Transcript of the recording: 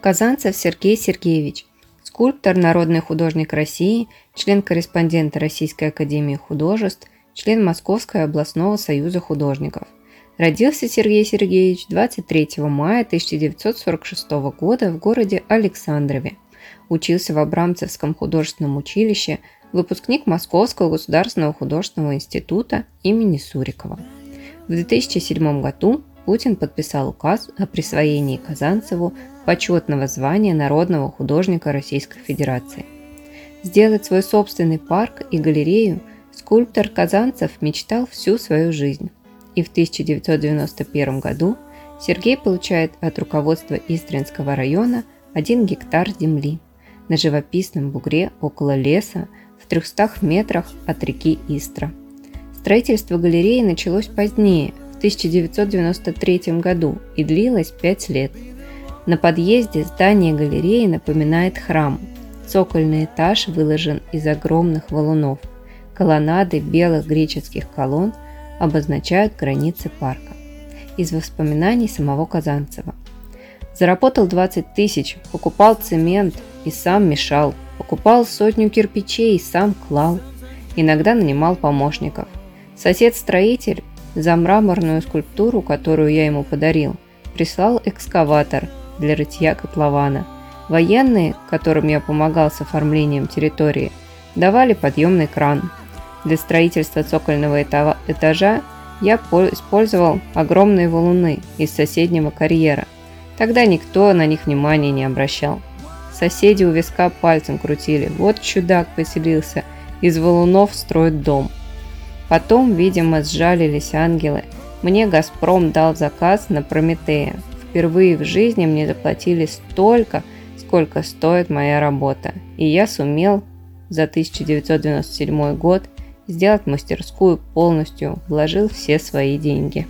Казанцев Сергей Сергеевич, скульптор, народный художник России, член-корреспондент Российской академии художеств, член Московского областного союза художников. Родился Сергей Сергеевич 23 мая 1946 года в городе Александрове. Учился в Абрамцевском художественном училище, выпускник Московского государственного художественного института имени Сурикова. В 2007 году Путин подписал указ о присвоении Казанцеву почетного звания народного художника Российской Федерации. Сделать свой собственный парк и галерею скульптор Казанцев мечтал всю свою жизнь. И в 1991 году Сергей получает от руководства Истринского района 1 гектар земли на живописном бугре около леса в 300 метрах от реки Истра. Строительство галереи началось позднее, 1993 году и длилось 5 лет. На подъезде здание галереи напоминает храм. Цокольный этаж выложен из огромных валунов. Колоннады белых греческих колонн обозначают границы парка. Из воспоминаний самого Казанцева. Заработал 20 тысяч, покупал цемент и сам мешал, покупал сотню кирпичей и сам клал. Иногда нанимал помощников. Сосед-строитель за мраморную скульптуру, которую я ему подарил, прислал экскаватор для рытья котлована. Военные, которым я помогал с оформлением территории, давали подъемный кран. Для строительства цокольного этажа я использовал огромные валуны из соседнего карьера. Тогда никто на них внимания не обращал. Соседи у виска пальцем крутили. Вот чудак поселился, из валунов строит дом. Потом, видимо, сжалились ангелы. Мне «Газпром» дал заказ на «Прометея». Впервые в жизни мне заплатили столько, сколько стоит моя работа. И я сумел за 1997 год сделать мастерскую полностью, вложил все свои деньги.